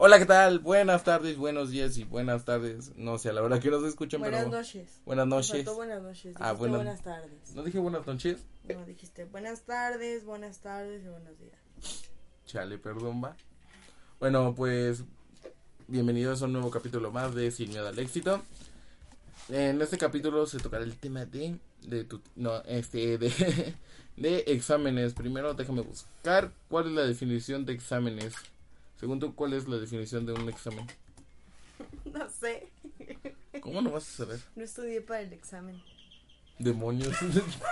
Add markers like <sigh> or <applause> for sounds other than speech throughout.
Hola, ¿qué tal? Buenas tardes, buenos días y buenas tardes. No sé, a la hora que nos escuchen, Buenas pero... noches. Buenas noches. faltó buenas noches. Ah, dijiste buenas- buenas tardes. ¿No dije buenas noches? No, dijiste buenas tardes, buenas tardes y buenos días. Chale, perdón, va. Bueno, pues bienvenidos a un nuevo capítulo más de Sin Miedo al Éxito. En este capítulo se tocará el tema de, de tu, no, este, de, <laughs> de exámenes. Primero déjame buscar cuál es la definición de exámenes. Según tú, ¿cuál es la definición de un examen? <laughs> No sé. ¿Cómo no vas a saber? No estudié para el examen. Demonios.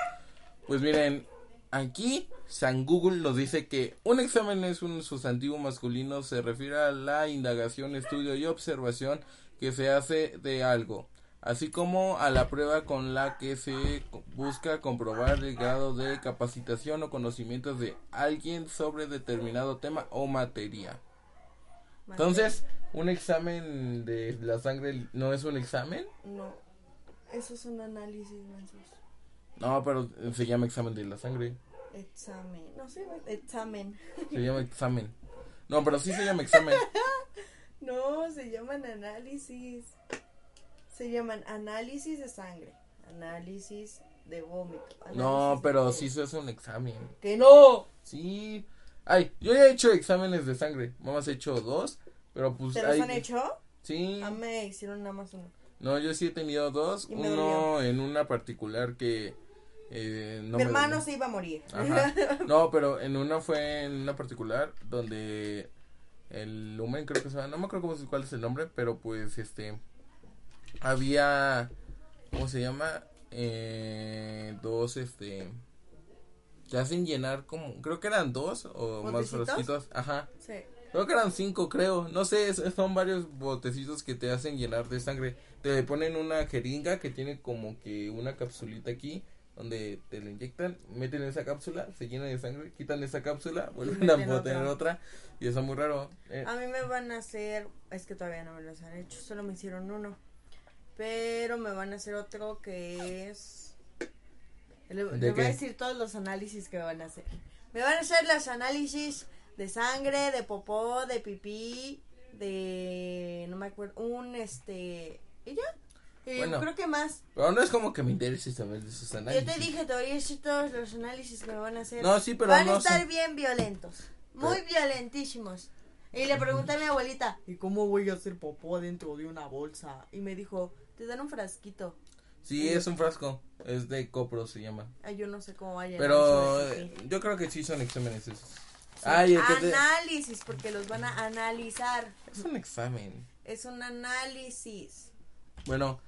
<laughs> pues miren, aquí San Google nos dice que un examen es un sustantivo masculino, se refiere a la indagación, estudio y observación que se hace de algo, así como a la prueba con la que se busca comprobar el grado de capacitación o conocimientos de alguien sobre determinado tema o materia. Entonces, un examen de la sangre no es un examen? No. Eso es un análisis, mensos. No, pero se llama examen de la sangre. Examen. No sé, examen. Se llama examen. No, pero sí se llama examen. <laughs> No, se llaman análisis. Se llaman análisis de sangre. Análisis de vómito. No, pero de- sí se hace un examen. ¡Que no! Sí. Ay, yo ya he hecho exámenes de sangre. Mamás he hecho dos. Pero pues. ¿Te los hay- han hecho? Sí. A mí me hicieron nada más uno. No, yo sí he tenido dos. Uno dolió. en una particular que. Eh, no Mi hermano dolió. se iba a morir. Ajá. <laughs> No, pero en una fue en una particular donde el lumen creo que se llama, no me acuerdo cómo cuál es el nombre, pero pues este había ¿cómo se llama? Eh, dos este te hacen llenar como creo que eran dos o más frasquitos, ajá. sí. Creo que eran cinco, creo. No sé, son varios botecitos que te hacen llenar de sangre. Te ponen una jeringa que tiene como que una capsulita aquí donde te la inyectan, meten esa cápsula, se llena de sangre, quitan esa cápsula, vuelven a poner otra. otra y eso es muy raro. Eh, A mí me van a hacer, es que todavía no me los han hecho, solo me hicieron uno. Pero me van a hacer otro que es... Le, ¿De le voy a decir todos los análisis que me van a hacer. Me van a hacer los análisis de sangre, de popó, de pipí, de... no me acuerdo, un este... ¿Y ya? Y Bueno. creo que más. Pero no es como que me interese saber de esos Yo análisis. te dije, te voy a decir todos los análisis que me van a hacer. No, sí, pero Van no a estar bien violentos. Muy violentísimos. Y le pregunté a mi abuelita, ¿y cómo voy a hacer popó dentro de una bolsa? Y me dijo, te dan un frasquito. Sí, es un frasco, es de copro se llama. Ay, yo no sé cómo vaya. Pero eh, yo creo que sí son exámenes esos. Ay, el que te... Análisis, porque los van a analizar. Es un examen. Es un análisis. Bueno,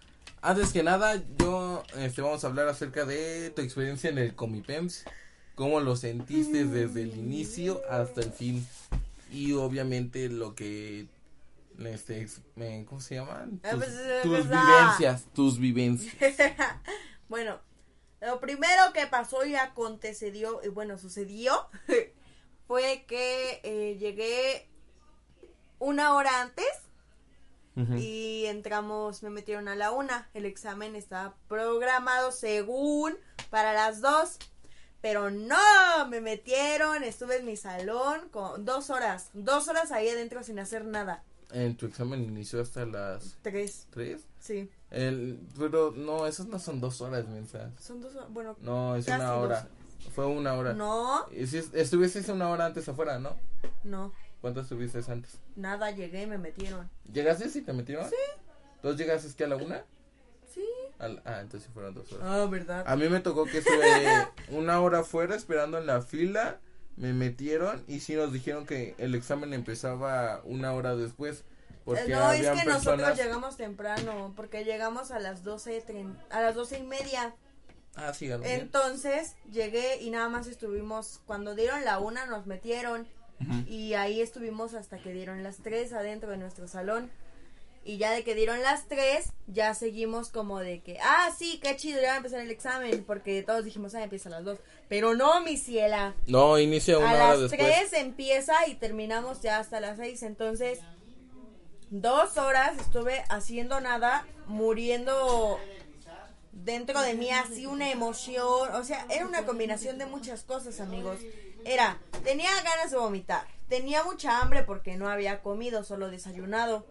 antes que nada, yo este vamos a hablar acerca de tu experiencia en el Comipems, cómo lo sentiste desde el inicio hasta el fin y obviamente lo que este ¿cómo se llaman? Ah, Tus, pues, tus vivencias, tus vivencias. <laughs> bueno, lo primero que pasó y acontecedió, y bueno, sucedió, <laughs> fue que eh, llegué una hora antes y entramos, me metieron a la una. El examen estaba programado según para las dos. Pero no, me metieron, estuve en mi salón con dos horas, dos horas ahí adentro sin hacer nada. En tu examen inició hasta las Tres, 3. sí. El, pero no, esas no son dos horas, mensa. Son dos horas, bueno, No, es Casi una hora. Fue una hora. no, Y si es- estuviste una hora antes afuera, ¿no? no, ¿Cuánto estuviste antes? nada, llegué y me metieron. ¿Llegaste y te metieron? Sí. ¿Dos llegaste que a la una? Sí. Al- ah, entonces fueron dos horas. Ah, ¿verdad? A mí me tocó que estuve <laughs> una hora afuera esperando en la fila. Me metieron y sí nos dijeron que el examen empezaba una hora después. Porque Eh, no, es que nosotros llegamos temprano, porque llegamos a las doce, a las doce y media. Ah, sí. Entonces llegué y nada más estuvimos, cuando dieron la una nos metieron y ahí estuvimos hasta que dieron las 3 adentro de nuestro salón. Y ya de que dieron las 3, ya seguimos como de que, ah, sí, qué chido, ya va a empezar el examen, porque todos dijimos, ah, empieza a las 2. Pero no, mi ciela. No, inicia una a hora las. 3 empieza y terminamos ya hasta las 6. Entonces, dos horas estuve haciendo nada, muriendo dentro de mí así una emoción. O sea, era una combinación de muchas cosas, amigos. Era, tenía ganas de vomitar, tenía mucha hambre porque no había comido, solo desayunado.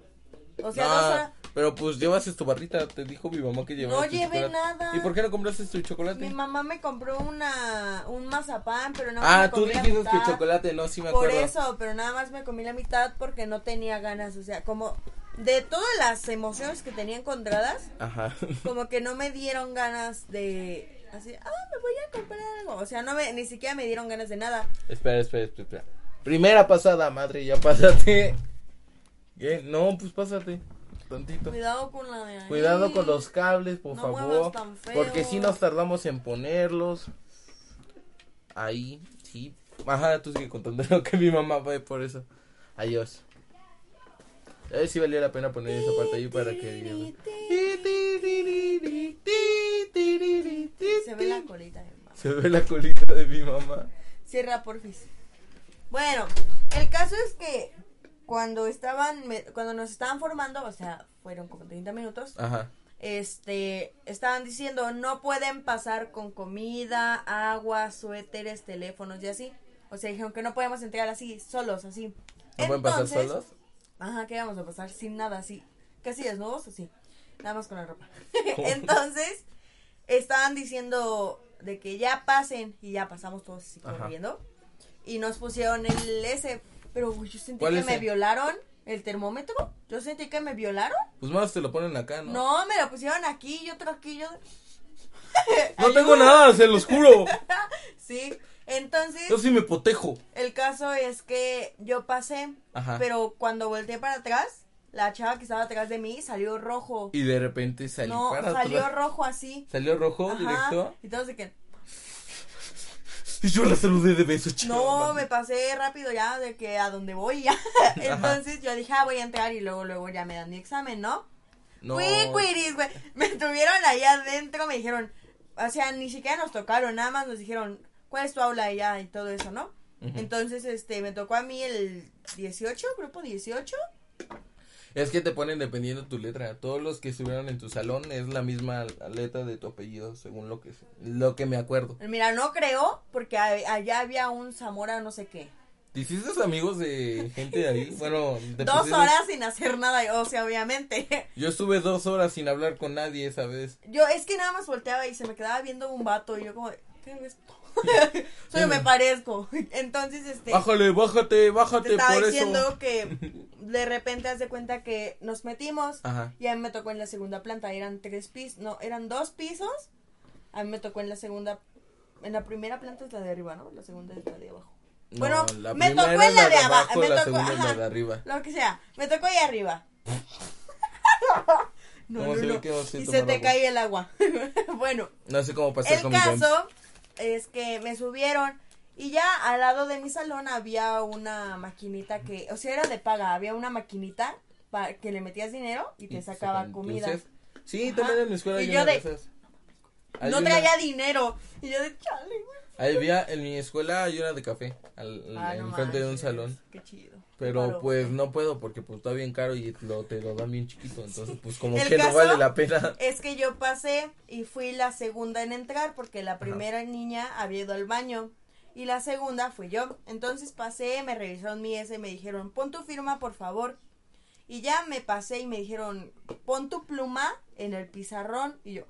O sea, No, dos horas. pero pues llevas tu barrita, te dijo mi mamá que llevas No llevé nada. ¿Y por qué no compraste tu chocolate? Mi mamá me compró una un mazapán, pero no ah, me tú comí la dijiste que chocolate, no, sí me Por acuerdo. eso, pero nada más me comí la mitad porque no tenía ganas, o sea, como de todas las emociones que tenía encontradas, Ajá. <laughs> como que no me dieron ganas de así, ah, me voy a comprar algo, o sea, no me ni siquiera me dieron ganas de nada. espera, espera, espera, espera. Primera pasada, madre, ya pásate. ¿Qué? No, pues pásate. Tantito. Cuidado con la de ahí. Cuidado con los cables, por No favor. muevas tan feo. Porque si nos tardamos en ponerlos. Ahí, sí. Ajá, tú sigue contando <laughs> lo que mi mamá fue por eso. Adiós. A ver si valía la pena poner esa parte ahí para que. Se ve la colita de mamá. Se ve la colita de mi mamá. Cierra porfis. Bueno, el caso es que cuando estaban me- cuando nos estaban formando, o sea, fueron como 30 minutos. Ajá. este, estaban diciendo no pueden pasar con comida, agua, suéteres, teléfonos y así. O sea, dijeron que no podemos entrar así, solos, así. ¿No pueden pasar Entonces, solos? Ajá, que vamos a pasar sin nada, así. Casi desnudos, así. Nada más con la ropa. <laughs> <laughs> Entonces, estaban diciendo de que ya pasen y ya pasamos todos así Ajá. corriendo. Y nos pusieron el ese, pero güey, yo sentí ¿Cuál que me violaron el termómetro. Yo sentí que me violaron. Pues más te lo ponen acá, ¿no? No, me lo pusieron aquí y otro aquí. Yo... <laughs> No tengo nada, se los juro. <laughs> Sí, entonces Yo sí me protejo. el caso es que yo pasé, Ajá. pero cuando volteé para atrás, la chava que estaba atrás de mí salió rojo. Y de repente salí no, para salió atrás. rojo así. ¿Salió rojo Ajá, directo? Y todos de que, Y yo la saludé de beso, chido. no, me pasé rápido ya de que a donde voy ya. <laughs> Entonces yo dije, ah, voy a entrar y luego, luego ya me dan mi examen, ¿no? No. Fui, cuiris, güey. <laughs> Me tuvieron ahí adentro, me dijeron, o sea, ni siquiera nos tocaron, nada más nos dijeron, ¿cuál es tu aula y ya? Y todo eso, ¿no? Entonces, este, me tocó a mí el 18, grupo 18. Es que te ponen dependiendo tu letra. Todos los que estuvieron en tu salón es la misma letra de tu apellido, según lo que lo que me acuerdo. Mira, no creo, porque a- allá había un Zamora no sé qué. ¿Te hiciste amigos de gente <laughs> de ahí? Bueno, te Dos pusiste- horas sin hacer nada, o sea, obviamente. <laughs> Yo estuve dos horas sin hablar con nadie esa vez. Yo es que nada más volteaba y se me quedaba viendo un vato y yo como, ¿qué es esto? <laughs> Soy me parezco. Entonces, este... Bájale, bájate, te bájate estaba por diciendo eso. <laughs> que de repente haz de cuenta que nos metimos Ajá. y a mí me tocó en la segunda planta, eran tres pisos, no, eran dos pisos, a mí me tocó en la segunda, en la primera planta es la de arriba, ¿no? La segunda es la de abajo. No, bueno, la me tocó en la de abajo, me la tocó, segunda es la ajá, de arriba. lo que sea, me tocó ahí arriba. <laughs> no, ¿Cómo no, se no. Y se te agua? cae el agua. bueno, No sé cómo pasar el con mi James. caso es que me subieron y ya al lado de mi salón había una maquinita que, o sea, era de paga, había una maquinita para que le metías dinero y te sacaba comida. Sí, también en mi escuela Y yo de- esas. No una- traía dinero. Y yo de chale, güey. Había, en mi escuela hay una de café, al, Ah, no enfrente de un salón. Qué chido. Pero Claro. pues no puedo porque pues está bien caro y lo, te lo dan bien chiquito, entonces pues como El que no vale la pena. Es que yo pasé y fui la segunda en entrar porque la primera niña había ido al baño y la segunda fui yo. Entonces pasé, me revisaron mi S, me dijeron, pon tu firma por favor. Y ya me pasé y me dijeron, pon tu pluma en el pizarrón. Y yo,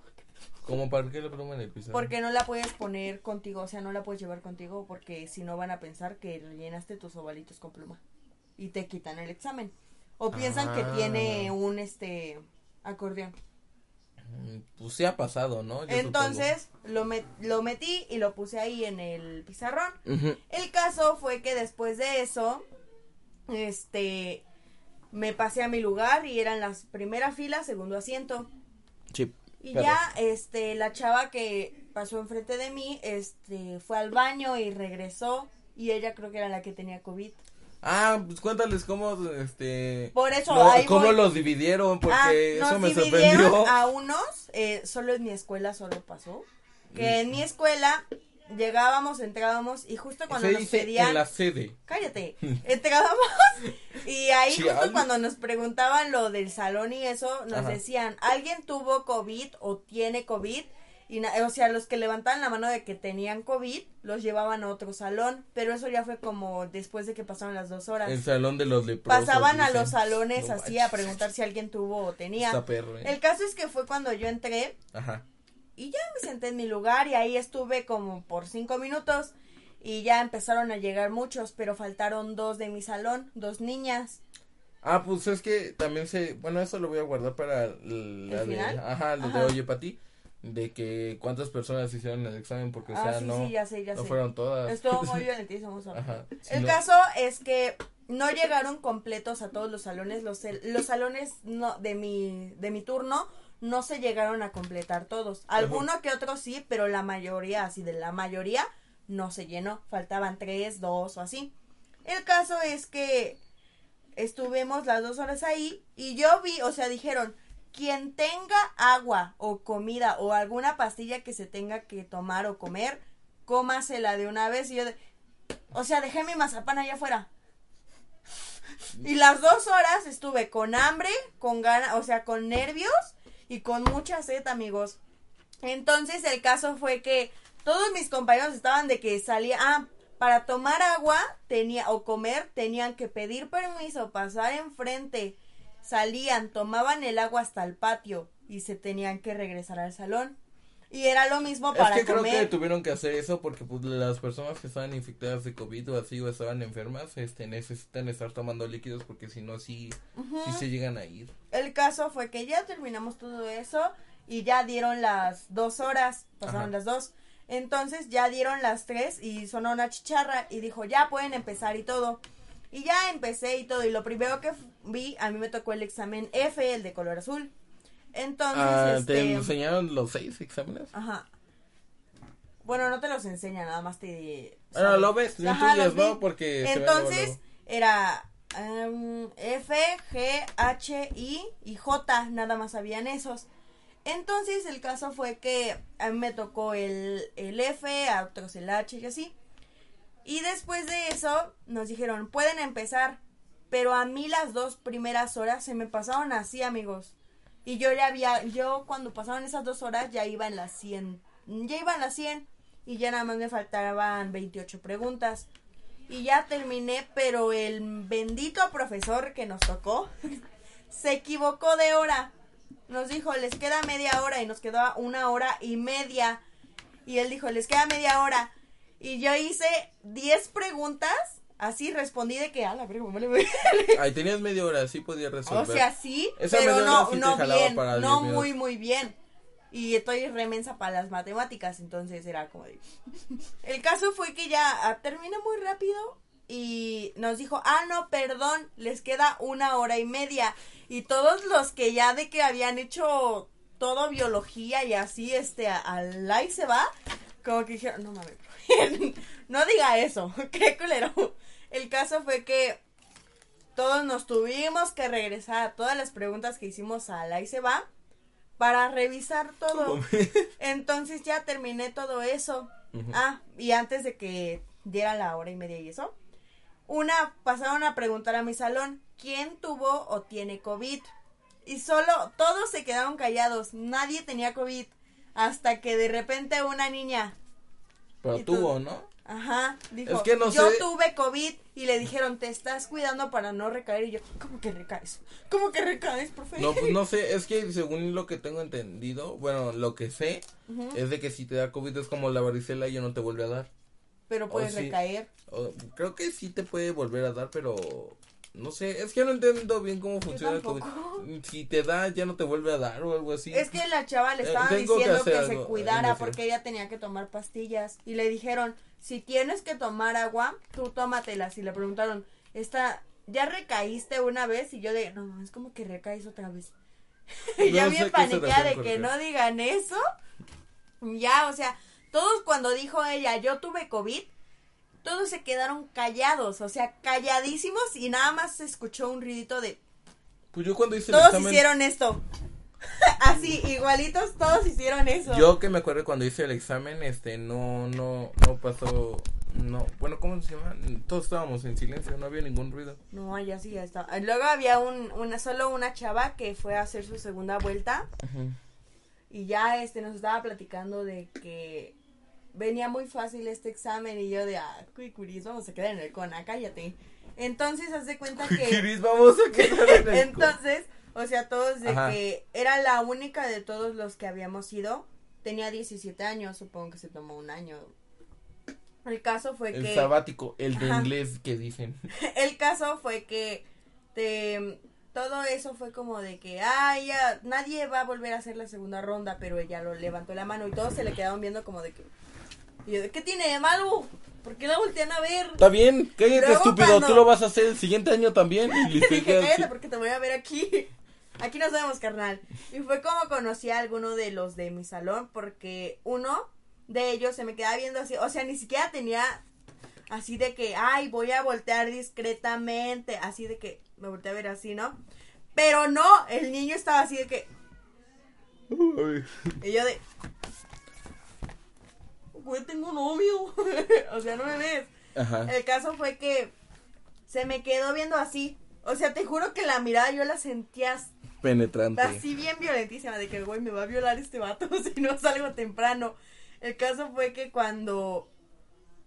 Como para qué le pluma en el piso. porque no la puedes poner contigo, o sea, no la puedes llevar contigo porque si no van a pensar que rellenaste tus ovalitos con pluma y te quitan el examen. O piensan que Ah. tiene un este acordeón. Mm, Pues sí ha pasado, ¿no? Yo Entonces lo, met- lo metí y lo puse ahí en el pizarrón. El caso fue que después de eso, este, me pasé a mi lugar y eran las primera fila, segundo asiento. Sí. Y ya, este, la chava que pasó enfrente de mí, este, fue al baño y regresó. Y ella creo que era la que tenía COVID. Ah, pues cuéntales cómo, este... Por eso, lo- ahí cómo voy. los dividieron, porque Ah, eso nos me sorprendió. a unos, eh, solo en mi escuela solo pasó, que en mi escuela llegábamos, entrábamos y justo cuando Se nos dice pedían, en la sede. cállate, <laughs> entrábamos y ahí justo cuando nos preguntaban lo del salón y eso, nos Ajá. decían, ¿alguien tuvo COVID o tiene COVID? Y o sea, los que levantaban la mano de que tenían COVID, los llevaban a otro salón, pero eso ya fue como después de que pasaron las dos horas. El salón de los leprosos. Pasaban a los salones No así a preguntar si alguien tuvo o tenía. Eh. El caso es que fue cuando yo entré Ajá. y ya me senté en mi lugar y ahí estuve como por cinco minutos y ya empezaron a llegar muchos, pero faltaron dos de mi salón, dos niñas. Ah, pues es que también se, bueno, eso lo voy a guardar para la ¿El de, final? ajá, lo de Ajá. Oye Pati, de que cuántas personas hicieron el examen, porque, o ah, sea, sí, no, sí, ya sé, ya no sé. fueron todas. Estuvo <laughs> muy violentísimo. eso. Ajá. sí, El no. caso es que no llegaron completos a todos los salones, los, los salones no, de mi, de mi turno no se llegaron a completar todos. Alguno que otro sí, pero la mayoría, así de la mayoría, no se llenó. Faltaban tres, dos o así. El caso es que estuvimos las dos horas ahí y yo vi, o sea, dijeron, quien tenga agua o comida o alguna pastilla que se tenga que tomar o comer, cómasela de una vez. Y yo, de- o sea, dejé mi mazapán allá afuera. Y las dos horas estuve con hambre, con ganas, o sea, con nervios y con mucha sed, amigos. Entonces el caso fue que todos mis compañeros estaban de que salía, ah, para tomar agua tenía o comer tenían que pedir permiso, pasar enfrente, salían, tomaban el agua hasta el patio y se tenían que regresar al salón. Y era lo mismo Es para que creo comer. que tuvieron que hacer eso porque pues las personas que estaban infectadas de COVID o así o estaban enfermas, este, necesitan estar tomando líquidos porque si no, sí, sí se llegan a ir. El caso fue que ya terminamos todo eso y ya dieron las dos horas, pasaron Ajá. las dos. Entonces ya dieron las tres y sonó una chicharra y dijo, ya pueden empezar y todo. Y ya empecé y todo. Y lo primero que vi, a mí me tocó el examen F, el de color azul. Entonces, Ah, ¿Te este... enseñaron los seis exámenes? Ajá. Bueno, no te los enseña, nada más te... Bueno, sabes. lo ves, lo intuyes. ¿no? Porque Entonces, era em, F, G, H, I y J, nada más habían esos. Entonces, el caso fue que a mí me tocó el, el F, a otros el H y así. Y después de eso, nos dijeron, pueden empezar. Pero a mí las dos primeras horas se me pasaron así, amigos. Y yo ya había, yo cuando pasaron esas dos horas ya iba en las 100. Ya iba en las 100 y ya nada más me faltaban 28 preguntas. Y ya terminé, pero el bendito profesor que nos tocó <laughs> se equivocó de hora. Nos dijo, les queda media hora y nos quedaba una hora y media. Y él dijo, les queda media hora. Y yo hice 10 preguntas, así respondí de que, a la verga, verga". Ahí <laughs> tenías media hora, sí podías O resolver. sea, sí, Esa pero no, sí no bien, no 10 muy, muy bien. Y estoy remensa para las matemáticas, entonces era como de... <laughs> El caso fue que ya ah, terminé muy rápido y nos dijo, ah, no, perdón, les queda una hora y media. Y todos los que ya de que habían hecho todo biología y así, este, al like se va, como que dijeron, no mames, <laughs> no diga eso, qué culero. El caso fue que todos nos tuvimos que regresar a todas las preguntas que hicimos a la y se va para revisar todo. <laughs> Entonces ya terminé todo eso. Ah, y antes de que diera la hora y media y eso, una pasaron a preguntar a mi salón quién tuvo o tiene COVID. Y solo todos se quedaron callados, nadie tenía COVID. Hasta que de repente una niña, Pero tú- tuvo, ¿no? Ajá, dijo, Es que no yo sé- tuve COVID y le dijeron, te estás cuidando para no recaer. Y yo, ¿cómo que recaes? ¿Cómo que recaes, profe? No, pues no <laughs> sé, es que según lo que tengo entendido, bueno, lo que sé, es de que si te da COVID es como la varicela y ya no te vuelve a dar. Pero puedes recaer. O- creo que sí te puede volver a dar, pero no sé, es que no entiendo bien cómo funciona tampoco. <laughs> Si te da, ya no te vuelve a dar o algo así. Es que la chava le Eh, estaba diciendo que, se cuidara porque ella tenía que tomar pastillas. Y le dijeron, si tienes que tomar agua, tú tómatelas. Y le preguntaron, esta, ¿ya recaíste una vez? Y yo de, no, es como que recaes otra vez. <laughs> y ya No bien paniqueada de que no digan eso. Ya, o sea, todos cuando dijo ella, yo tuve COVID, todos se quedaron callados, o sea, calladísimos y nada más se escuchó un ruidito de Pues yo cuando hice el todos examen. hicieron esto. <laughs> Así, igualitos, todos hicieron eso. Yo que me acuerdo cuando hice el examen, este, no, no, no pasó, no, bueno, ¿cómo se llama? Todos estábamos en silencio, no había ningún ruido. No, ya sí, ya está. Luego había un, una, solo una chava que fue a hacer su segunda vuelta y ya este nos estaba platicando de que venía muy fácil este examen y yo de, ah, cuicuris, vamos a quedar en el cona, cállate. Entonces, haz de cuenta que... Kiris, vamos a <laughs> quedar en el Entonces, o sea, todos de Ajá. que era la única de todos los que habíamos ido. Tenía 17 años, supongo que se tomó un año. El caso fue El que sabático, el de Ajá. inglés que dicen. <laughs> el caso fue que te todo eso fue como de que ay ya nadie va a volver a hacer la segunda ronda, pero ella lo levantó la mano y todos se le quedaron viendo como de que y yo qué tiene de malo? ¿Por qué la voltean a ver? Está bien, cállate Luego estúpido, cuando- tú lo vas a hacer el siguiente año también. Y <laughs> le Dije, dije cállate porque te voy a ver aquí. <laughs> Aquí nos vemos, carnal. Y fue como conocí a alguno de los de mi salón, porque uno de ellos se me quedaba viendo así, o sea, ni siquiera tenía así de que, ay, voy a voltear discretamente, así de que me volteé a ver así, ¿no? Pero no, el niño estaba así de que, y yo de, güey, tengo novio, <laughs> o sea, no me ves. Ajá. El caso fue que se me quedó viendo así. O sea, te juro que la mirada yo la sentía Penetrante. así bien violentísima de que, güey, me va a violar este vato <laughs> si no salgo temprano. El caso fue que cuando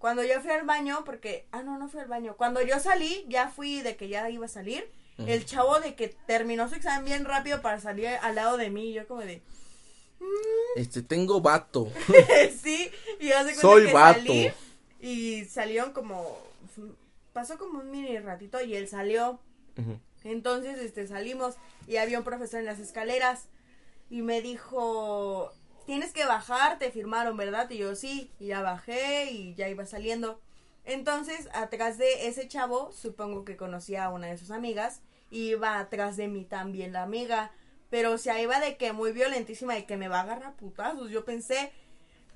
cuando yo fui al baño, porque, ah, no, no fui al baño. Cuando yo salí, ya fui de que ya iba a salir. El chavo de que terminó su examen bien rápido para salir al lado de mí. Yo como de, Este, tengo vato. <laughs> sí, y hace Soy que vato. salí y salieron como, pasó como un mini ratito y él salió. Entonces, este, salimos y había un profesor en las escaleras y me dijo, tienes que bajar, te firmaron, ¿verdad? Y yo, sí, y ya bajé y ya iba saliendo. Entonces, atrás de ese chavo, supongo que conocía a una de sus amigas, y iba atrás de mí también la amiga, pero o sea, iba de que muy violentísima, de que me va a agarrar putazos, yo pensé,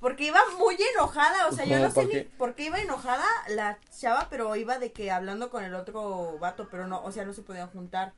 porque iba muy enojada, o sea, yo ¿Cómo no sé ni por qué iba enojada la chava, pero iba de que hablando con el otro vato, pero no, o sea, no se podían juntar.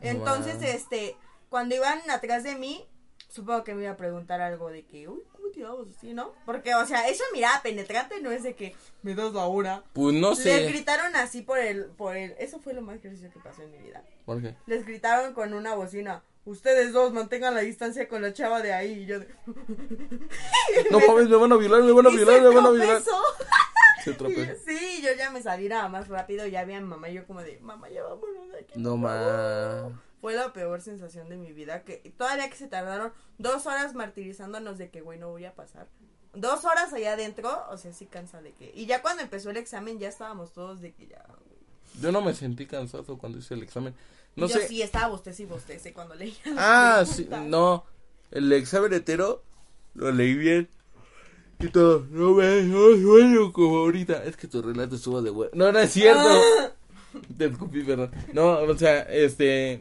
Entonces, Wow. este, cuando iban atrás de mí, supongo que me iba a preguntar algo de que, uy, ¿cómo te llamas así, no? Porque, o sea, esa mirada penetrante no es de que me das la hora. Pues no Les sé. gritaron así por el, por el, eso fue lo más gracioso que pasó en mi vida. ¿Por qué? Les gritaron con una bocina, ustedes dos mantengan la distancia con la chava de ahí, y yo de, <laughs> No mames, me van a violar, me van a violar, me van a violar. <laughs> Se tropezó. Sí, yo ya me salí nada más rápido, ya vi a mi mamá y yo como de, mamá, ya vámonos de aquí. No mames. Fue la peor sensación de mi vida, que todavía que se tardaron dos horas martirizándonos de que, güey, no voy a pasar. Dos horas allá adentro, o sea, sí cansa de que... Y ya cuando empezó el examen ya estábamos todos de que ya... Yo no me sentí cansado cuando hice el examen. No yo sé. sí estaba bostez y bostece cuando leía Ah, sí, no. El examen entero lo leí bien. Y todo, no me no sueño como ahorita. Es que tu relato estuvo de huevo. No, no es cierto. <laughs> Te escupí, perdón. No, o sea, este.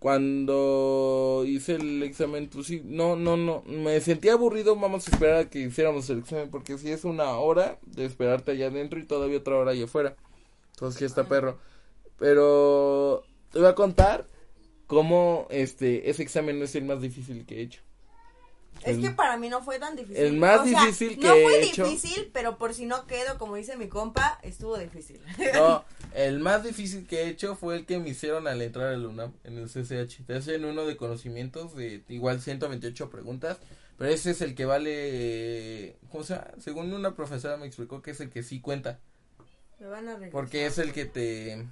Cuando hice el examen, pues sí, no, no, no. Me sentí aburrido. Vamos a esperar a que hiciéramos el examen. Porque si es una hora de esperarte allá adentro y todavía otra hora allá afuera. Entonces, que está perro. Pero te voy a contar cómo este ese examen no es el más difícil que he hecho. Es El- que para mí no fue tan difícil. el más O sea, difícil No que fue he hecho- difícil, pero por si no quedo, como dice mi compa, estuvo difícil. No, <laughs> el más difícil que he hecho fue el que me hicieron al entrar al UNAM en el CCH. Te hacen uno de conocimientos de igual 128 preguntas, pero ese es el que vale, ¿cómo se llama? Según una profesora me explicó que es el que sí cuenta, Me van a regresar. porque es el que te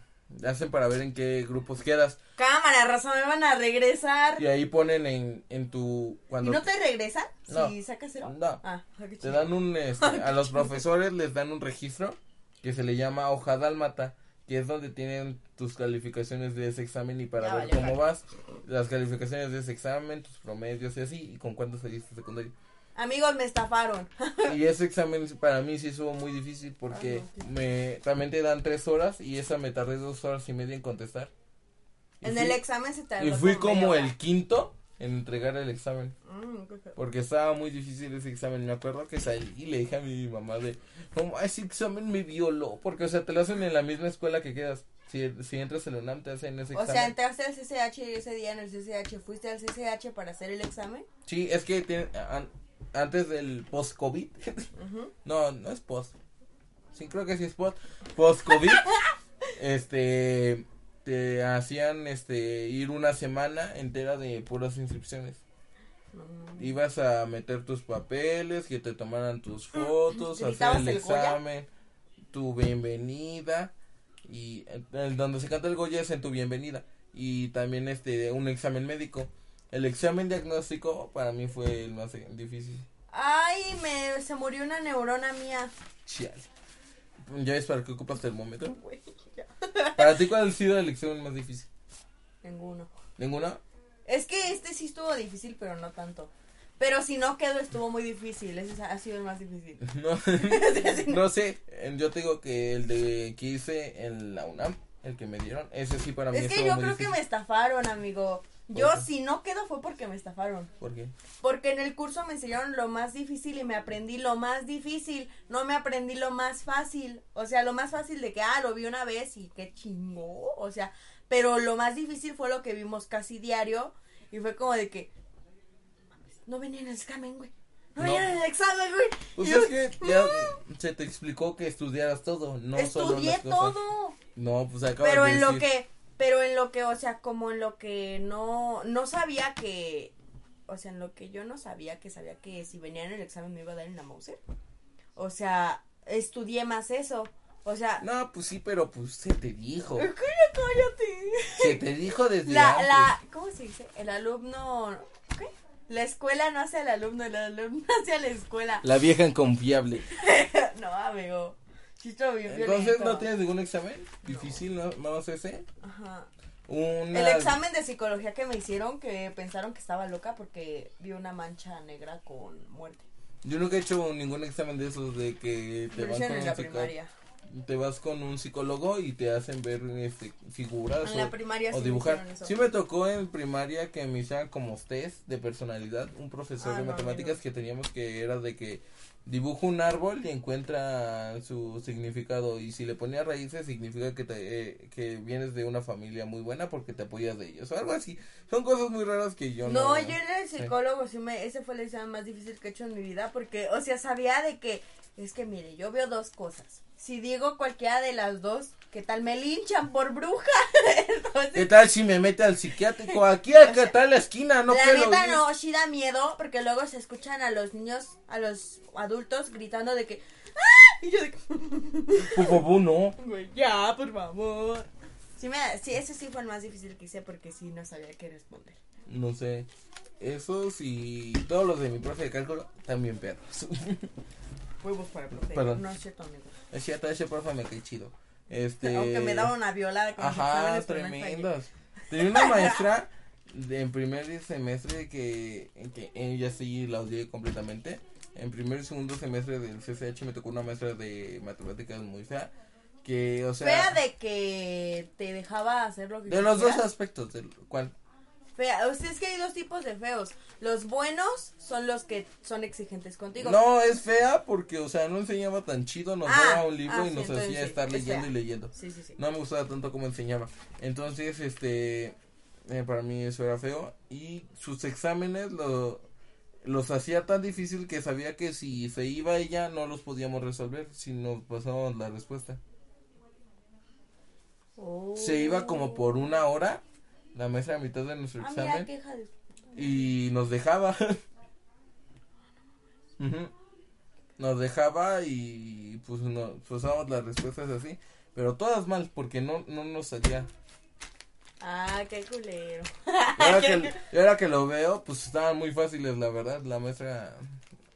hacen para ver en qué grupos quedas Cámara, razón, me van a regresar. y ahí ponen en, en tu ¿Y cuando no te regresan? No. Si sacas cero. No. Ah, Te dan un, este, a los profesores les dan un registro que se le llama hoja dálmata, que es donde tienen tus calificaciones de ese examen y para Ya ver cómo vale. vas, las calificaciones de ese examen, tus promedios y así, y con cuánto saliste secundario. Amigos, me estafaron. <laughs> Y ese examen para mí sí estuvo muy difícil porque Ah, no, me también te dan tres horas y esa me tardé dos horas y media en contestar. Y en fui- el examen se tardó y fui como el quinto en entregar el examen. Mm. Porque estaba muy difícil ese examen. Me acuerdo que salí y le dije a mi mamá de, no, ese examen me violó. Porque, o sea, te lo hacen en la misma escuela que quedas. Si, si entras en la UNAM, te hacen ese O examen. sea, entraste al CCH y ese día en el CCH fuiste al CCH para hacer el examen. Sí, es que tiene- an- antes del post-COVID. <laughs> No, no es post. Sí, creo que sí es post. Post-COVID. <laughs> este. Te hacían este ir una semana entera de puras inscripciones. Mm. Ibas a meter tus papeles, que te tomaran tus fotos, hacer ¿Gritabas el el examen, tu bienvenida y eh, el donde se canta el Goya es en tu bienvenida y también este un examen médico. El examen diagnóstico para mí fue el más difícil. Ay, me se murió una neurona mía. Chale. ¿Ya ves para qué ocupas termómetro? <laughs> Güey, ya. Para ti, ¿cuál ha sido el examen más difícil? Ninguno. ¿Ninguna? Es que este sí estuvo difícil, pero no tanto. Pero si no quedó, estuvo muy difícil. Ese ha sido el más difícil. <laughs> <laughs> No, no sé, eh, yo te digo que el de que hice en la UNAM, el que me dieron, ese sí para mí Es que yo muy creo que me estafaron, amigo. Yo, si no quedó, fue porque me estafaron. ¿Por qué? Porque en el curso me enseñaron lo más difícil y me aprendí lo más difícil. No me aprendí lo más fácil. O sea, lo más fácil de que, ah, lo vi una vez y qué chingó. O sea, pero lo más difícil fue lo que vimos casi diario. Y fue como de que, no venía en el examen, güey. No, No. venía en el examen, güey. Pues yo, es que ya se te explicó que estudiaras todo, no solo estudié las cosas. todo. No, pues acabas Pero de en lo que, pero en lo que, o sea, como en lo que no, no sabía que, o sea, en lo que yo no sabía que sabía que si venía en el examen me iba a dar en la Mauser. O sea, estudié más eso. O sea, No, pues sí, pero pues se te dijo. <laughs> cállate. Se te dijo desde La, antes. la, ¿cómo se dice? El alumno, ¿qué? La escuela no hace al alumno, el alumno <laughs> hace a la escuela. La vieja inconfiable. <laughs> no, amigo. Bien Entonces, violento. ¿no tienes ningún examen difícil, no, más ese? Ajá. Una... El examen de psicología que me hicieron que pensaron que estaba loca porque vi una mancha negra con muerte. Yo nunca he hecho ningún examen de esos de que te van hicieron con un vas con un psicólogo y te hacen ver este figuras En o, la primaria o sí me dibujar. hicieron eso. Sí me tocó en primaria que me hicieran como test de personalidad, un profesor Ah, de no, matemáticas no. que teníamos que era de que dibuja un árbol y encuentra su significado y si le ponía raíces significa que te eh, que vienes de una familia muy buena porque te apoyas de ellos o algo así. Son cosas muy raras que yo no No, yo en el psicólogo sí me, ese fue el examen más difícil que he hecho en mi vida porque, o sea, sabía de que, es que mire, yo veo dos cosas. Si digo cualquiera de las dos, ¿qué tal me linchan por bruja? <laughs> Entonces, ¿Qué tal si me mete al psiquiátrico aquí acá <laughs> está en la esquina? No la neta no, sí da miedo porque luego se escuchan a los niños, a los adultos gritando de que, ¡ah! Y yo de que, <laughs> no. Ya, por favor. Sí, me, sí, ese sí fue el más difícil que hice porque sí no sabía qué responder. No sé. Esos y todos los de mi profe de cálculo también perros. Huevos para el profe. Perdón. No es cierto, amigo. es cierto, ese profe me cae chido. Este. Aunque me daba una violada con Ajá, tremendas. Tenía una <laughs> maestra de, en primer semestre que, que ella sí la odié completamente. En primer y segundo semestre del CCH me tocó una maestra de matemáticas muy fea. Que, o sea. Fea de que te dejaba hacer lo que de los dos aspectos. Del cual. Fea, o sea, es que hay dos tipos de feos. Los buenos son los que son exigentes contigo. No, es fea porque, o sea, no enseñaba tan chido, nos Ah, daba un libro ah, y sí, nos hacía sí, estar es leyendo fea. y leyendo. Sí. No me gustaba tanto como enseñaba. Entonces, este, eh, para mí eso era feo. Y sus exámenes lo, los hacía tan difícil que sabía que si se iba ella no los podíamos resolver si nos pasábamos la respuesta. Oh. Se iba como por una hora, la maestra a mitad de nuestro Ah, examen, de... y nos dejaba. <laughs> Nos dejaba y pues nos pasábamos las respuestas así, pero todas mal porque no, no nos salía. Ah, qué culero. Y ahora, que, <laughs> y ahora que lo veo, pues estaban muy fáciles, la verdad. La maestra,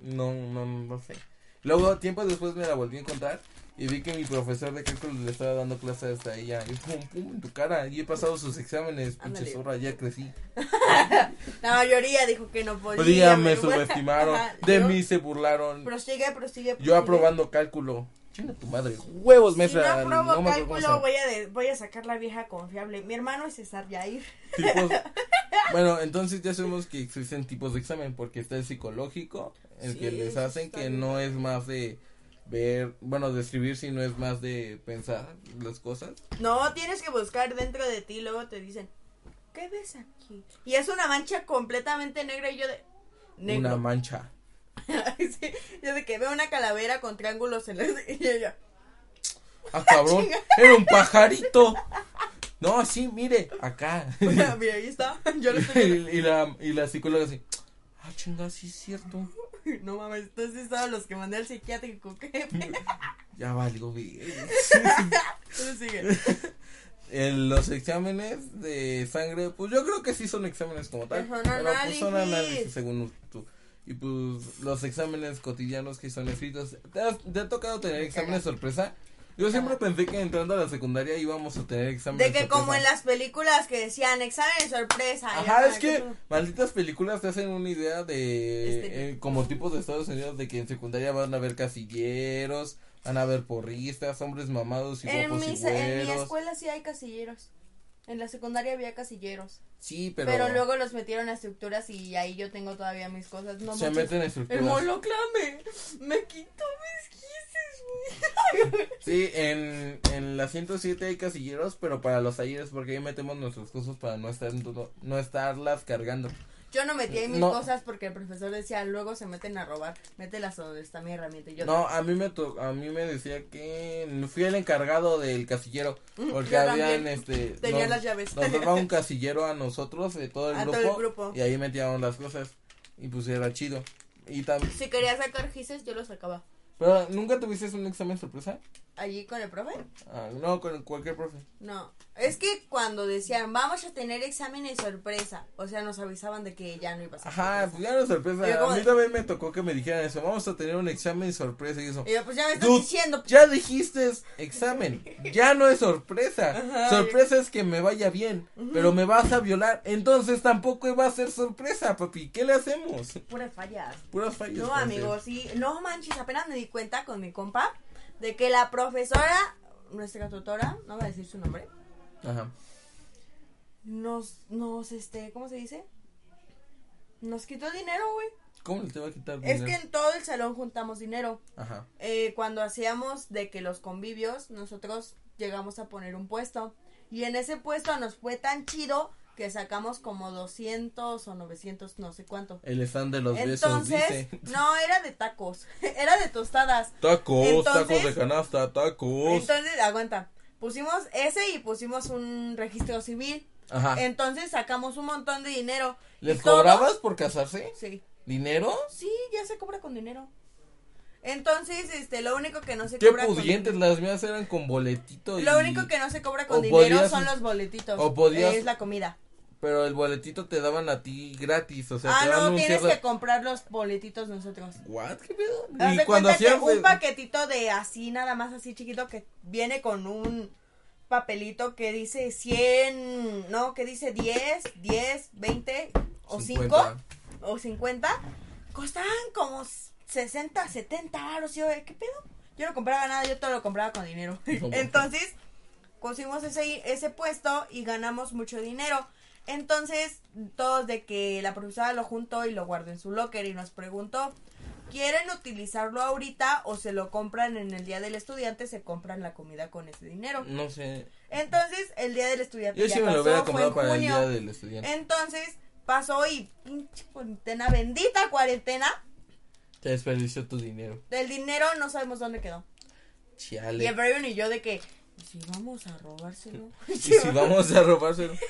no, no, no sé. Luego, tiempo después me la volví a encontrar y vi que mi profesor de cálculo le estaba dando clases a ella. Y pum, pum, en tu cara. Y he pasado sus exámenes, pinche zorra, ya crecí. <laughs> La mayoría dijo que no podía. Pues ya me subestimaron, Ajá, de yo- mí se burlaron. Prosigue, prosigue, Yo prosigue. aprobando cálculo. Chinga tu madre. Huevos, Si no apruebo no me acuerdo cómo se cálculo, llama. voy a, de- voy a sacar la vieja confiable. Mi hermano es César Yair. Tipos, <laughs> Bueno, entonces ya sabemos que existen tipos de examen porque está el psicológico, el que les eso hacen está que bien. no es más de ver, bueno, de escribir, sino es más de pensar las cosas. No, tienes que buscar dentro de ti, luego te dicen, ¿qué ves aquí? Y es una mancha completamente negra y yo de... Negro. Una mancha. <laughs> Sí, yo de que veo una calavera con triángulos en la... <laughs> Y ella, Ah, cabrón, <laughs> era un pajarito. No, sí, mire, acá. mira, mira, ahí está. Yo lo estoy viendo. y, la, y la psicóloga así, ah, chinga, sí es cierto. <laughs> No mames, entonces estaban los que mandé al psiquiátrico. ¿Qué? <laughs> Ya valió bien. <laughs> Sigue. Los exámenes de sangre, pues yo creo que sí son exámenes como tal. Son pero pues son análisis. análisis según tú. Y pues los exámenes cotidianos que son escritos. ¿Te, has- te ha tocado tener exámenes sorpresa? Yo siempre pensé que entrando a la secundaria íbamos a tener exámenes De que sorpresa. como en las películas que decían examen de sorpresa. Ajá, es que tú- malditas películas te hacen una idea de Este- eh, como tipos de Estados Unidos de que en secundaria van a haber casilleros, van a haber porristas, hombres mamados y En guapos mi, y en mi escuela sí hay casilleros. En la secundaria había casilleros. Sí, Pero, pero, luego los metieron a estructuras y ahí yo tengo todavía mis cosas. No se meten en El estructuras. moloclame me quitó mis. <laughs> Sí, en, en la 107 hay casilleros, pero para los talleres porque ahí metemos nuestras cosas para no estar no estarlas cargando. Yo no metí ahí mis No. cosas porque el profesor decía, luego se meten a robar, mételas donde está mi herramienta. Y yo, No, a mí me to- a mí me decía que fui el encargado del casillero porque yo habían también. este Tenía nos- las llaves. Nos daba un <laughs> casillero a nosotros de todo el, A grupo, todo el grupo. y ahí metíamos las cosas y pues era chido. Y tam Si quería sacar gises, yo lo sacaba. Pero nunca tuviste un examen sorpresa? ¿Allí con el profe? Ah, no, con cualquier profe. No. Es que cuando decían, vamos a tener exámenes sorpresa, o sea, nos avisaban de que ya no iba a ser. Ajá, sorpresa. pues ya no sorpresa. Yo A mí de- también me tocó que me dijeran eso. Vamos a tener un examen sorpresa y eso. Y yo, pues ya me estás diciendo. ya dijiste examen, ya no es sorpresa. <laughs> Ajá. sorpresa es que me vaya bien, pero me vas a violar, entonces tampoco va a ser sorpresa, papi. ¿Qué le hacemos? Puras fallas. Puras fallas. No, amigos, sí. No manches, apenas me di cuenta con mi compa de que la profesora, nuestra tutora, no voy a decir su nombre, Ajá. nos, nos, este, ¿cómo se dice? Nos quitó dinero, güey. ¿Cómo le te va a quitar Es dinero? que en todo el salón juntamos dinero. Ajá. Eh, cuando hacíamos de que los convivios, nosotros llegamos a poner un puesto. Y en ese puesto nos fue tan chido que sacamos como 200 o 900, no sé cuánto. El stand de los besos Entonces, dice. <laughs> no, era de tacos, <laughs> era de tostadas. Tacos, Entonces- tacos de canasta, tacos. Entonces, aguanta, pusimos ese y pusimos un registro civil. Ajá. Entonces sacamos un montón de dinero. ¿Les cobrabas por casarse? Sí. ¿Dinero? Sí, ya se cobra con dinero. Entonces, este, lo único que no se Qué cobra con pudientes, las mías eran con boletito y... Lo único que no se cobra con dinero podías- son los boletitos. o podías- Es la comida. Pero el boletito te daban a ti gratis, o sea, ah, te no, un tienes cierto... que comprar los boletitos nosotros. ¿What? ¿Qué pedo? Haz Y de cuenta que hacían... un paquetito de así, nada más así chiquito, que viene con un papelito que dice 100, no, que dice 10, 10, 20 o 5 50. o 50, costaban como 60, 70 baros. Yo, ¿qué pedo? Yo no compraba nada, yo todo lo compraba con dinero. <laughs> Entonces, conseguimos ese, ese puesto y ganamos mucho dinero. Entonces, todos de que la profesora lo juntó y lo guardó en su locker y nos preguntó, ¿quieren utilizarlo ahorita o se lo compran en el día del estudiante? Se compran la comida con ese dinero. No sé. Entonces, el día del estudiante Yo ya sí me lo pasó, hubiera fue comprado para el junio. día del estudiante. Entonces, pasó y pinche cuarentena, bendita cuarentena, Te desperdició tu dinero. del dinero no sabemos dónde quedó. Y Chale. el Brian y yo de que, ¿y si vamos a robárselo? <laughs> Y si vamos a robárselo, <laughs>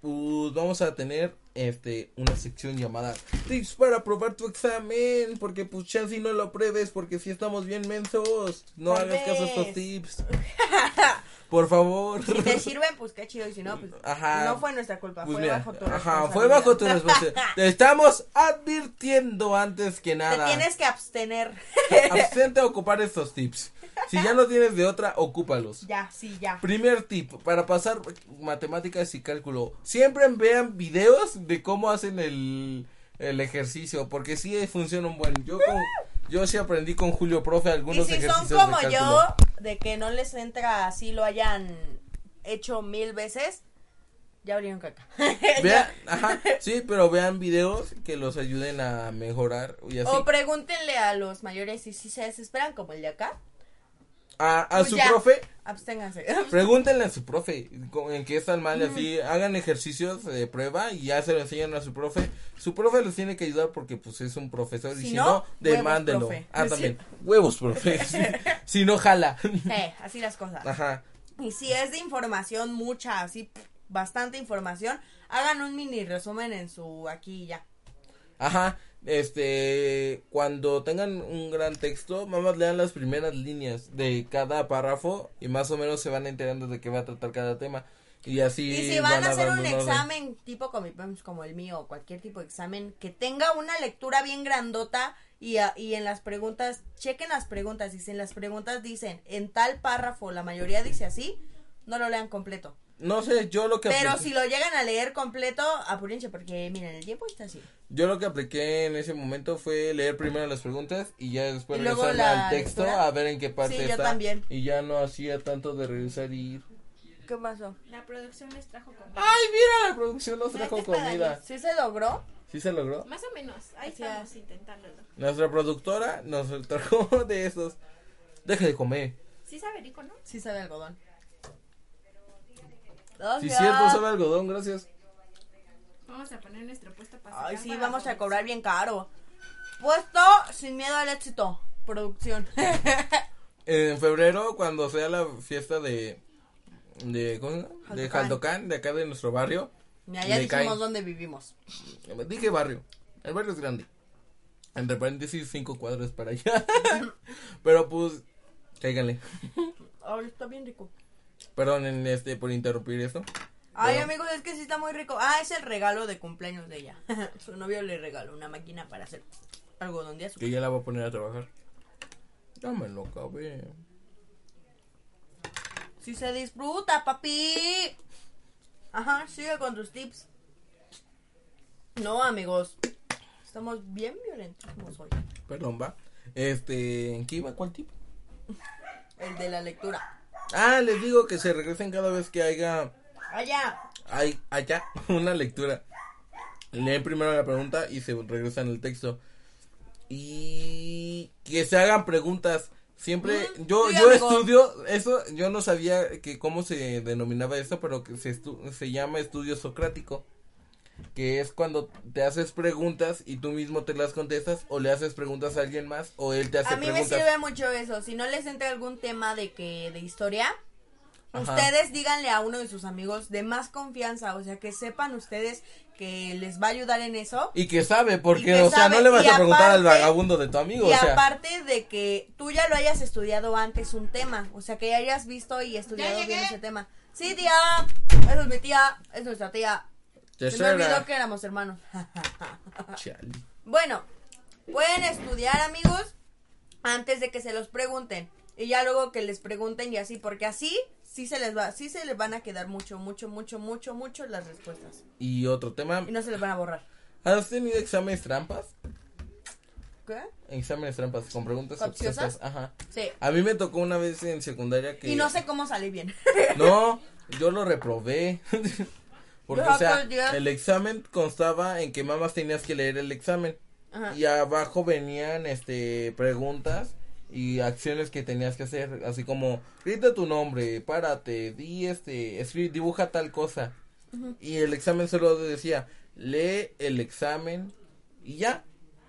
pues vamos a tener este una sección llamada Tips para probar tu examen. Porque pues chance no lo pruebes porque si estamos bien mensos. No Tal hagas caso a estos tips. <laughs> Por favor. Si te sirven, pues qué chido. Y si no, pues Ajá. no fue nuestra culpa. Pues fue mira, bajo tu ajá, fue bajo tu responsabilidad. Te estamos advirtiendo antes que Te nada. tienes que abstener. Abstente a ocupar estos tips. Si ya no tienes de otra, ocúpalos. ya, sí, ya. Primer tip, para pasar matemáticas y cálculo, siempre vean videos de cómo hacen el, el ejercicio, porque sí funciona un buen. Yo con- yo sí aprendí con Julio Profe Y algunos si son ejercicios como de yo, de que no les entra así, lo hayan hecho mil veces, Ya abrieron caca. <laughs> Vean, ajá, sí, pero vean videos que los ayuden a mejorar y así. O pregúntenle a los mayores si, si se desesperan como el de acá. A, a Pues su ya. profe, <laughs> pregúntenle a su profe en qué están mal, así, hagan ejercicios de prueba y ya se lo enseñan a su profe. Su profe los tiene que ayudar porque pues es un profesor y Si si no, no, profe. Ah, Sí. también, huevos, profe. <laughs> Si no, jala. Eh, así las cosas. Ajá. Y si es de información, mucha, así, bastante información, hagan un mini resumen en su aquí y ya. Ajá, este, cuando tengan un gran texto, mamás lean las primeras líneas de cada párrafo y más o menos se van enterando de qué va a tratar cada tema. Y así Y si van a hacer un examen tipo como, como el mío o cualquier tipo de examen, que tenga una lectura bien grandota y, a- y en las preguntas, chequen las preguntas y si en las preguntas dicen en tal párrafo la mayoría dice así, no lo lean completo. No sé, yo lo que Pero apliqué- si lo llegan a leer completo, apúrense porque miren, el tiempo está así. yo lo que apliqué en ese momento fue leer primero las preguntas y ya después Y la al texto lectura. a ver en qué parte Sí, yo está. también. Y ya no hacía tanto de regresar y ir. ¿Qué pasó? La producción les trajo comida. Ay, mira, la producción nos trajo comida. ¿Sí se logró? ¿Sí se logró? Más o menos. Ahí Así estamos es. intentándolo. Nuestra productora nos trajo <laughs> de esos. Deje de comer. Sí sabe rico, ¿no? Sí sabe algodón. Sí, Gracias. cierto, sabe algodón, gracias. Vamos a poner nuestro puesto para Ay, sí, para vamos a cobrar bien caro. Puesto sin miedo al éxito. Producción. <laughs> En febrero, cuando sea la fiesta de. de ¿Cómo se llama? De Jaldocán. De acá de nuestro barrio. Ya, dijimos caen. dónde vivimos. Dije barrio. El barrio es grande. Entre paréntesis, cinco cuadros para allá. <laughs> Pero pues. Cáiganle. Ay, está bien rico. Perdón en este por interrumpir esto. Ay, Pero- amigos, es que sí está muy rico. Ah, es el regalo de cumpleaños de ella. <laughs> Su novio le regaló una máquina para hacer algodón de azúcar. Que ya la voy a poner a trabajar. Ya me lo acabé. Sí se disfruta, papi. Ajá, sigue con tus tips. No, amigos. Estamos bien violentos hoy. Perdón, va. Este. ¿en ¿Qué iba? ¿Cuál tipo? El de la lectura. Ah, les digo que se regresen cada vez que haya. Allá. hay allá <laughs> una lectura. Leen primero la pregunta y se regresan el texto. Y que se hagan preguntas. Siempre, Mm, yo, yo amigo. estudio, eso, yo no sabía que cómo se denominaba esto, pero que se, estu- se llama estudio socrático. Que es cuando te haces preguntas y tú mismo te las contestas, o le haces preguntas a alguien más, o él te hace A mí me preguntas. sirve mucho eso. Si no les entra algún tema de que de historia, Ajá. ustedes díganle a uno de sus amigos de más confianza, o sea, que sepan ustedes que les va a ayudar en eso. Y que sabe, porque, que o sea, no le vas a preguntar al vagabundo de tu amigo, y o sea. aparte de que tú ya lo hayas estudiado antes un tema, o sea, que ya hayas visto y estudiado bien ese tema. Sí, tía, esa es mi tía, es nuestra tía. Se me olvidó que éramos hermanos. <laughs> Chale. Bueno, pueden estudiar, amigos, antes de que se los pregunten. Y ya luego que les pregunten y así, porque así sí se les va, sí se les van a quedar mucho, mucho, mucho, mucho, mucho las respuestas. Y otro tema, Y no se les van a borrar. ¿has tenido exámenes trampas? ¿Qué? Exámenes trampas con preguntas capciosas. Ajá. Sí. A mí me tocó una vez en secundaria que Y no sé cómo salí bien. No, <laughs> yo lo reprobé. <laughs> Porque, o sea, el examen constaba en que mamás tenías que leer el examen. Ajá. Y abajo venían, este, preguntas y acciones que tenías que hacer. Así como, grita tu nombre, párate, di, este, escribe, dibuja tal cosa. Y el examen solo decía, lee el examen y ya.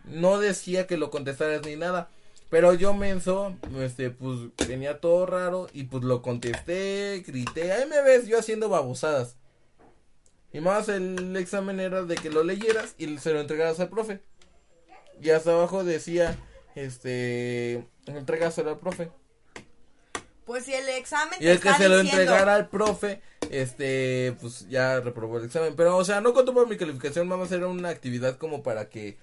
No decía que lo contestaras ni nada. Pero yo menso, este, pues venía todo raro y pues lo contesté, grité, ahí me ves yo haciendo babosadas. Y más el examen era de que lo leyeras y se lo entregaras al profe. Y hasta abajo decía, este, entregaselo al profe. Pues si el examen Y el que se lo diciendo- entregara al profe, este, pues ya reprobó el examen. Pero, o sea, no contó por mi calificación, vamos a hacer una actividad como para que,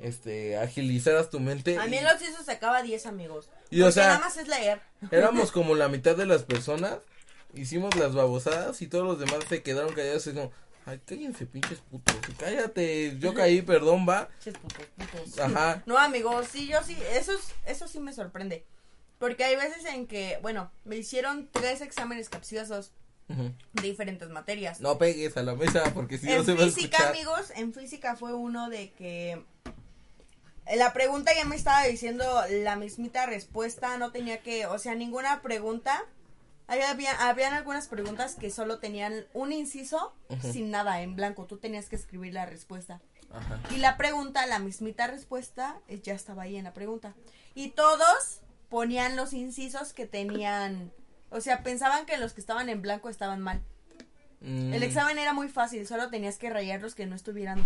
este, agilizaras tu mente. A mí en los se sacaba 10 amigos. Y, o sea- nada más es leer. Éramos como la <laughs> mitad de las personas, hicimos las babosadas y todos los demás se quedaron callados y como, ay, cállense pinches putos, cállate, yo caí, perdón, va. Ches putos, putos. Ajá. No, amigos, sí, yo sí, eso, es- eso sí me sorprende. Porque hay veces en que, bueno, me hicieron tres exámenes capciosos de diferentes materias. No pegues a la mesa porque si no se va a física, escuchar. amigos, en física fue uno de que la pregunta ya me estaba diciendo la mismita respuesta, no tenía que, o sea, ninguna pregunta. Había, habían algunas preguntas que solo tenían un inciso sin nada en blanco, tú tenías que escribir la respuesta. Ajá. Y la pregunta, la mismita respuesta, eh, ya estaba ahí en la pregunta. Y todos ponían los incisos que tenían, o sea, pensaban que los que estaban en blanco estaban mal. Mm, El examen era muy fácil, solo tenías que rayar los que no estuvieran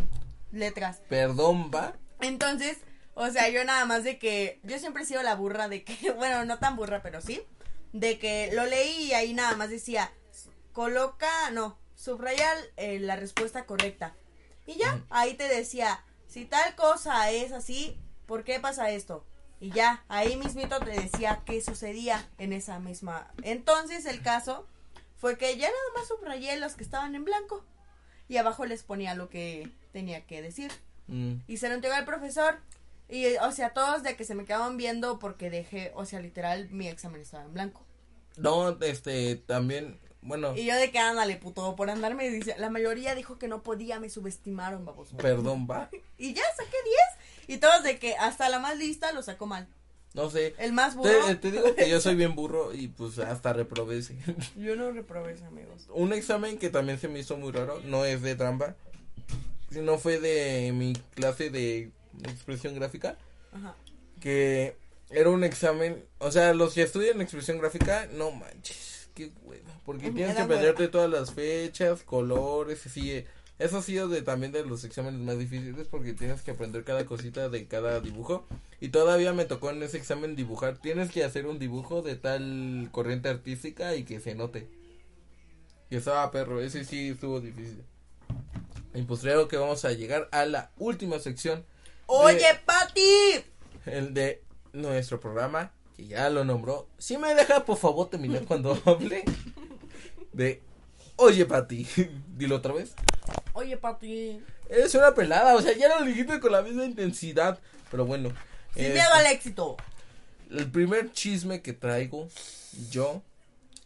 letras. Perdón, va. Entonces, o sea, yo nada más de que yo siempre he sido la burra de que, <laughs> bueno, no tan burra, pero sí, de que lo leí y ahí nada más decía, coloca, no, subraya eh, la respuesta correcta. Y ya, ahí te decía, si tal cosa es así, ¿por qué pasa esto? Y ya, ahí mismito te decía qué sucedía en esa misma. Entonces el caso fue que ya nada más subrayé los que estaban en blanco y abajo les ponía lo que tenía que decir. Mm, Y se lo entregó al profesor. Y, o sea, todos de que se me quedaban viendo porque dejé, o sea, literal, mi examen estaba en blanco. No, este, también, bueno, Y yo de que ándale, puto, por andarme, dice, la mayoría dijo que no podía, me subestimaron, baboso. perdón, va. <laughs> Y ya saqué 10. Y todos de que hasta la más lista lo sacó mal. No sé. El más burro. te digo que yo soy <laughs> bien burro y pues hasta reprobé. Yo no reprobé amigos. Un examen que también se me hizo muy raro, no es de trampa, sino fue de mi clase de expresión gráfica, Ajá. que era un examen, o sea, los que estudian expresión gráfica, no manches, qué hueva, porque tienes Era que aprenderte todas las fechas, colores, así, eh, eso ha sido de, también de los exámenes más difíciles porque tienes que aprender cada cosita de cada dibujo y todavía me tocó en ese examen dibujar, tienes que hacer un dibujo de tal corriente artística y que se note. Que estaba perro, ese sí estuvo difícil. Y pues creo que vamos a llegar a la última sección. Oye, de- Pati. el de nuestro programa, que ya lo nombró. Si me deja, por favor, terminar cuando <laughs> hable. De, oye, Pati, <laughs> dilo otra vez. Oye, Pati. Eres una pelada, o sea, ya lo dijiste con la misma intensidad. Pero bueno. Sin este, miedo al éxito. El primer chisme que traigo yo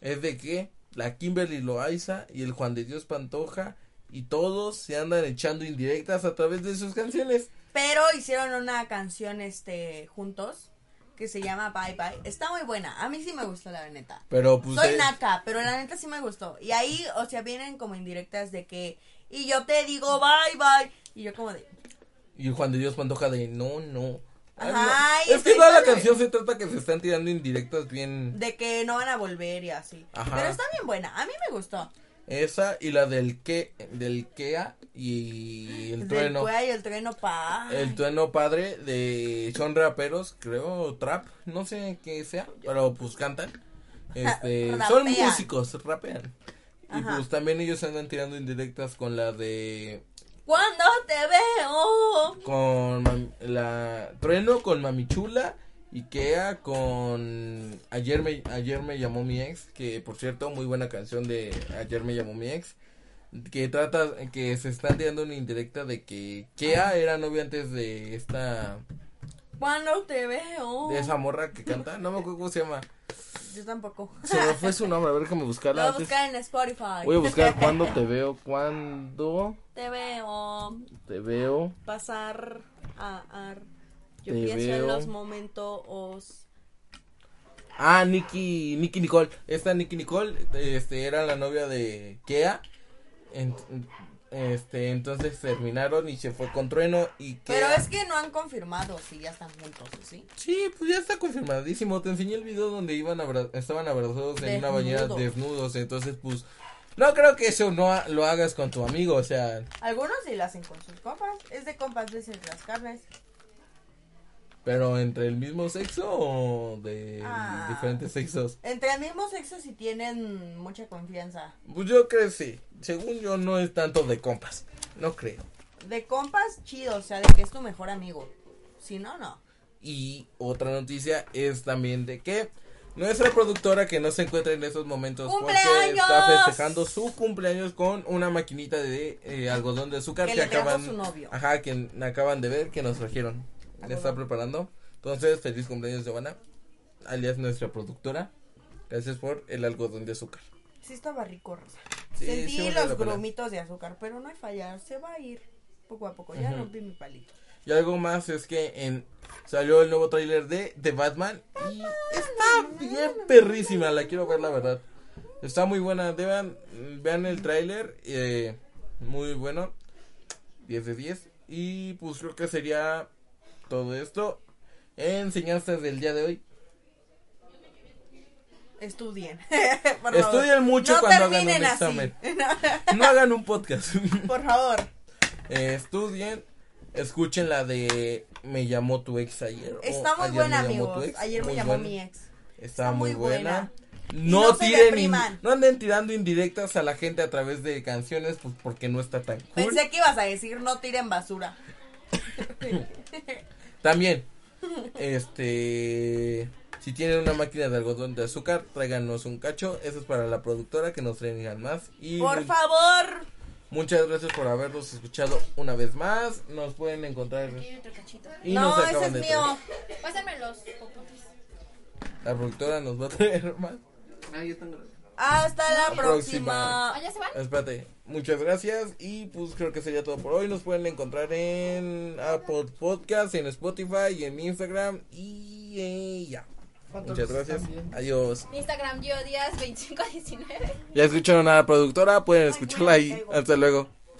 es de que la Kimberly Loaiza y el Juan de Dios Pantoja y todos se andan echando indirectas a través de sus canciones. Pero hicieron una canción este juntos que se llama Bye Bye. Está muy buena. A mí sí me gustó la neta. Pero pues Soy eh, naca, pero la neta sí me gustó. Y ahí, o sea, vienen como indirectas de que y yo te digo bye bye y yo como de Y Juan de Dios Pantoja de no, no. Ah, Ajá, no. Es que toda la canción se trata que se están tirando indirectas bien. de que no van a volver y así. Ajá. Pero está bien buena. A mí me gustó. Esa y la del que del Kea y el Del trueno. y el trueno pa. El trueno padre de son raperos, creo, trap, no sé qué sea, pero pues cantan. <laughs> Este, son músicos, rapean. Y Ajá. pues también ellos andan tirando indirectas con la de Cuando te veo. con la trueno con Mami Chula y Kea con ayer me ayer me llamó mi ex, que por cierto, muy buena canción de ayer me llamó mi ex. Que trata, que se están tirando una indirecta de que Kea era novia antes de esta Cuando te veo. de esa morra que canta, no me acuerdo cómo se llama. Yo tampoco. Se me fue su nombre, a ver déjame Lo buscarla voy a antes. buscar en Spotify. Voy a buscar cuando te veo, <laughs> cuando Te veo te veo. pasar a, a- yo Te pienso veo. en los momentos Ah, Nicky, Nicky Nicole. Esta Nicky Nicole, este, era la novia de Kea. En- este, entonces terminaron y se fue con Trueno y Kea. Pero es que no han confirmado si ya están juntos, ¿sí? Sí, pues ya está confirmadísimo. Te enseñé el video donde iban abra- estaban abrazados en una bañera Desnudos. Entonces, pues, no creo que eso no ha- lo hagas con tu amigo. O sea, Algunos sí lo hacen con sus compas. Es de compas de las carnes. Pero entre el mismo sexo o de Ah. diferentes sexos. Entre el mismo sexo si tienen mucha confianza. Pues yo creo que sí. Según yo, no es tanto de compas. No creo. De compas, chido, o sea, de que es tu mejor amigo. Si no, no. Y otra noticia es también de que nuestra productora que no se encuentra en esos momentos porque ¡Cumpleaños! está festejando su cumpleaños con una maquinita de eh, algodón de azúcar Que que, acaban su novio. ajá que acaban de ver que nos trajeron. Le está preparando. Entonces, feliz cumpleaños Giovanna, alias nuestra productora. Gracias por el algodón de azúcar. Sí estaba rico, Rosa. Sí, Sentí sí los grumitos de azúcar, pero no hay fallar, se va a ir poco a poco. Ya rompí mi palito. Y algo más es que en salió el nuevo tráiler de The Batman y está bien perrísima, la quiero ver la verdad. Está muy buena, deban, vean el tráiler, eh, muy bueno, 10 de 10. Y pues creo que sería todo esto. Enseñanzas del día de hoy. Estudien. <laughs> Por favor. Estudien mucho No cuando hagan un examen. <laughs> No hagan un podcast. <laughs> Por favor. Eh, estudien, escuchen la de Me llamó tu ex ayer. Está muy Ayer buena, amigos. Ayer me llamó buena. mi ex. Está, Está muy muy buena. buena. No, no tiren, in- no anden tirando indirectas a la gente a través de canciones, pues porque no está tan cool. Pensé que ibas a decir no tiren basura. También, este, si tienen una máquina de algodón de azúcar, tráiganos un cacho. Eso es para la productora que nos traigan más. Y Por favor. muchas gracias por habernos escuchado una vez más. Nos pueden encontrar Aquí hay otro cachito. y nos no, ese acaban es de mío. Pásame los popotes. La productora nos va a traer más. Hasta la próxima. próxima. ¿Allá se van? Espérate, muchas gracias y pues creo que sería todo por hoy. Nos pueden encontrar en Apple Podcast, en Spotify y en Instagram y eh, ya. Muchas gracias. Adiós. Instagram yo días 2519. Ya escucharon a la productora, pueden escucharla ahí. Hasta luego.